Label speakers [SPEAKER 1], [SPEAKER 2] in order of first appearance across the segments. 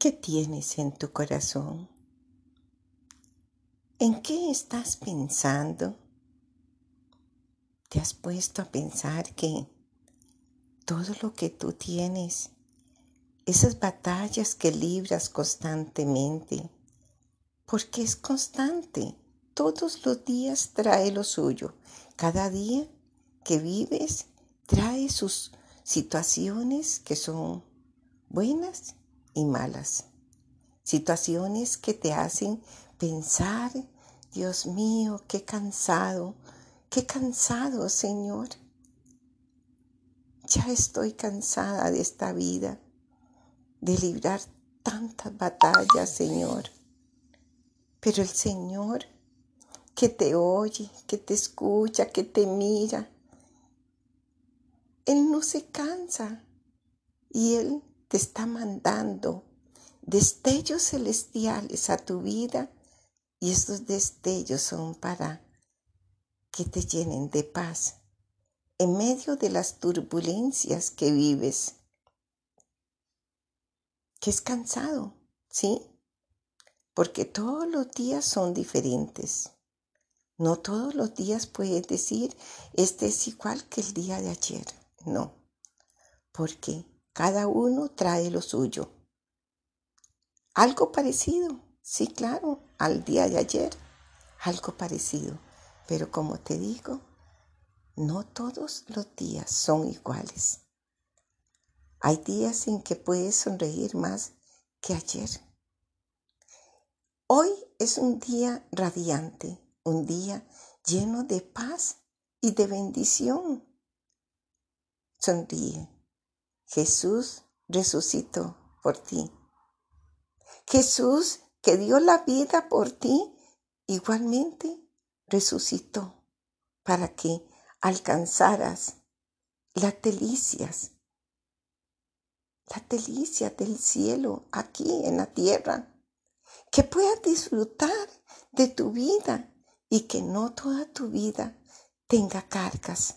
[SPEAKER 1] ¿Qué tienes en tu corazón? ¿En qué estás pensando? ¿Te has puesto a pensar que todo lo que tú tienes, esas batallas que libras constantemente, porque es constante, todos los días trae lo suyo, cada día que vives trae sus situaciones que son buenas malas. Situaciones que te hacen pensar, Dios mío, qué cansado, qué cansado, Señor. Ya estoy cansada de esta vida, de librar tantas batallas, Señor. Pero el Señor que te oye, que te escucha, que te mira, Él no se cansa y Él te está mandando destellos celestiales a tu vida y estos destellos son para que te llenen de paz en medio de las turbulencias que vives. Que es cansado, ¿sí? Porque todos los días son diferentes. No todos los días puedes decir, este es igual que el día de ayer. No, porque cada uno trae lo suyo. Algo parecido, sí, claro, al día de ayer, algo parecido. Pero como te digo, no todos los días son iguales. Hay días en que puedes sonreír más que ayer. Hoy es un día radiante, un día lleno de paz y de bendición. Sonríe. Jesús resucitó por ti. Jesús que dio la vida por ti, igualmente resucitó para que alcanzaras las delicias, las delicias del cielo aquí en la tierra, que puedas disfrutar de tu vida y que no toda tu vida tenga cargas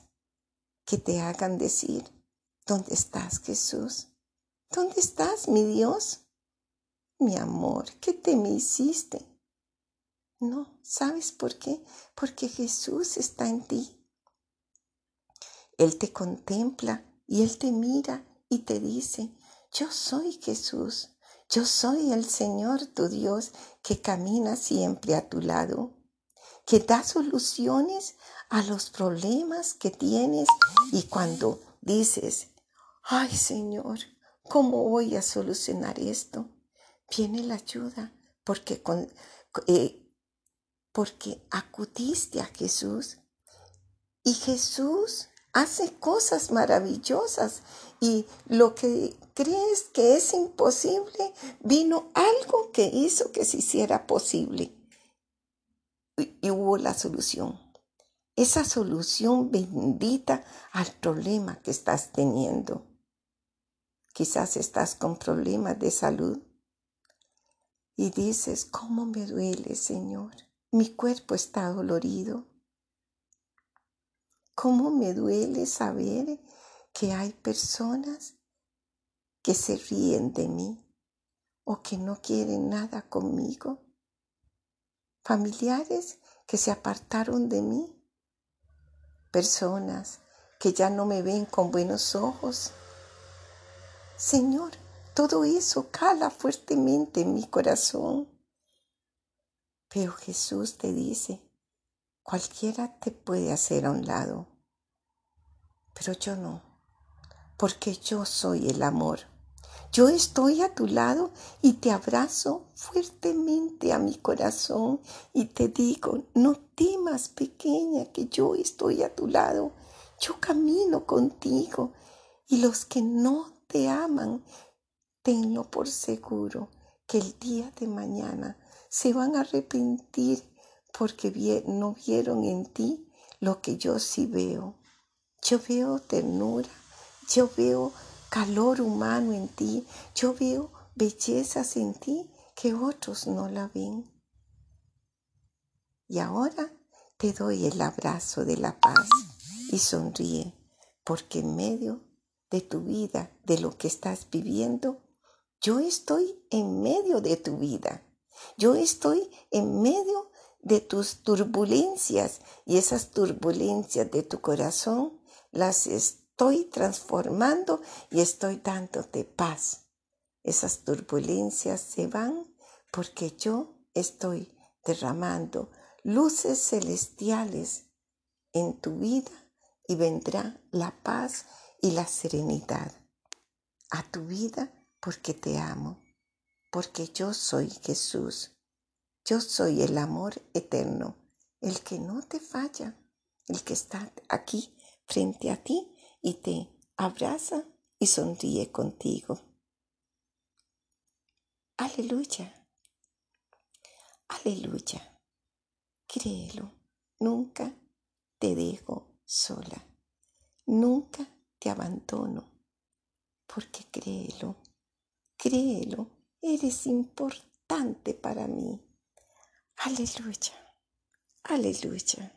[SPEAKER 1] que te hagan decir, ¿Dónde estás, Jesús? ¿Dónde estás, mi Dios? Mi amor, ¿qué te me hiciste? No, ¿sabes por qué? Porque Jesús está en ti. Él te contempla y Él te mira y te dice, yo soy Jesús, yo soy el Señor tu Dios que camina siempre a tu lado, que da soluciones a los problemas que tienes y cuando dices, ay Señor, ¿cómo voy a solucionar esto? Viene la ayuda porque, eh, porque acudiste a Jesús y Jesús hace cosas maravillosas y lo que crees que es imposible, vino algo que hizo que se hiciera posible y hubo la solución esa solución bendita al problema que estás teniendo. Quizás estás con problemas de salud y dices, ¿cómo me duele, Señor? Mi cuerpo está dolorido. ¿Cómo me duele saber que hay personas que se ríen de mí o que no quieren nada conmigo? Familiares que se apartaron de mí. Personas que ya no me ven con buenos ojos Señor, todo eso cala fuertemente en mi corazón. Pero Jesús te dice, cualquiera te puede hacer a un lado, pero yo no, porque yo soy el amor. Yo estoy a tu lado y te abrazo fuertemente a mi corazón y te digo, no temas pequeña, que yo estoy a tu lado. Yo camino contigo y los que no te aman, tenlo por seguro que el día de mañana se van a arrepentir porque no vieron en ti lo que yo sí veo. Yo veo ternura, yo veo calor humano en ti, yo veo bellezas en ti que otros no la ven. Y ahora te doy el abrazo de la paz y sonríe, porque en medio de tu vida, de lo que estás viviendo, Yo estoy en medio de tu vida. Yo estoy en medio de tus turbulencias y esas turbulencias de tu corazón las estoy transformando y estoy dándote paz. Esas turbulencias se van porque yo estoy derramando luces celestiales en tu vida y vendrá la paz y la serenidad a tu vida porque te amo, porque yo soy Jesús. Yo soy el amor eterno, el que no te falla, el que está aquí frente a ti y te abraza y sonríe contigo. Aleluya. Aleluya. Créelo. Nunca te dejo sola. Nunca te abandono. Porque créelo. Créelo. Eres importante para mí. Aleluya. Aleluya.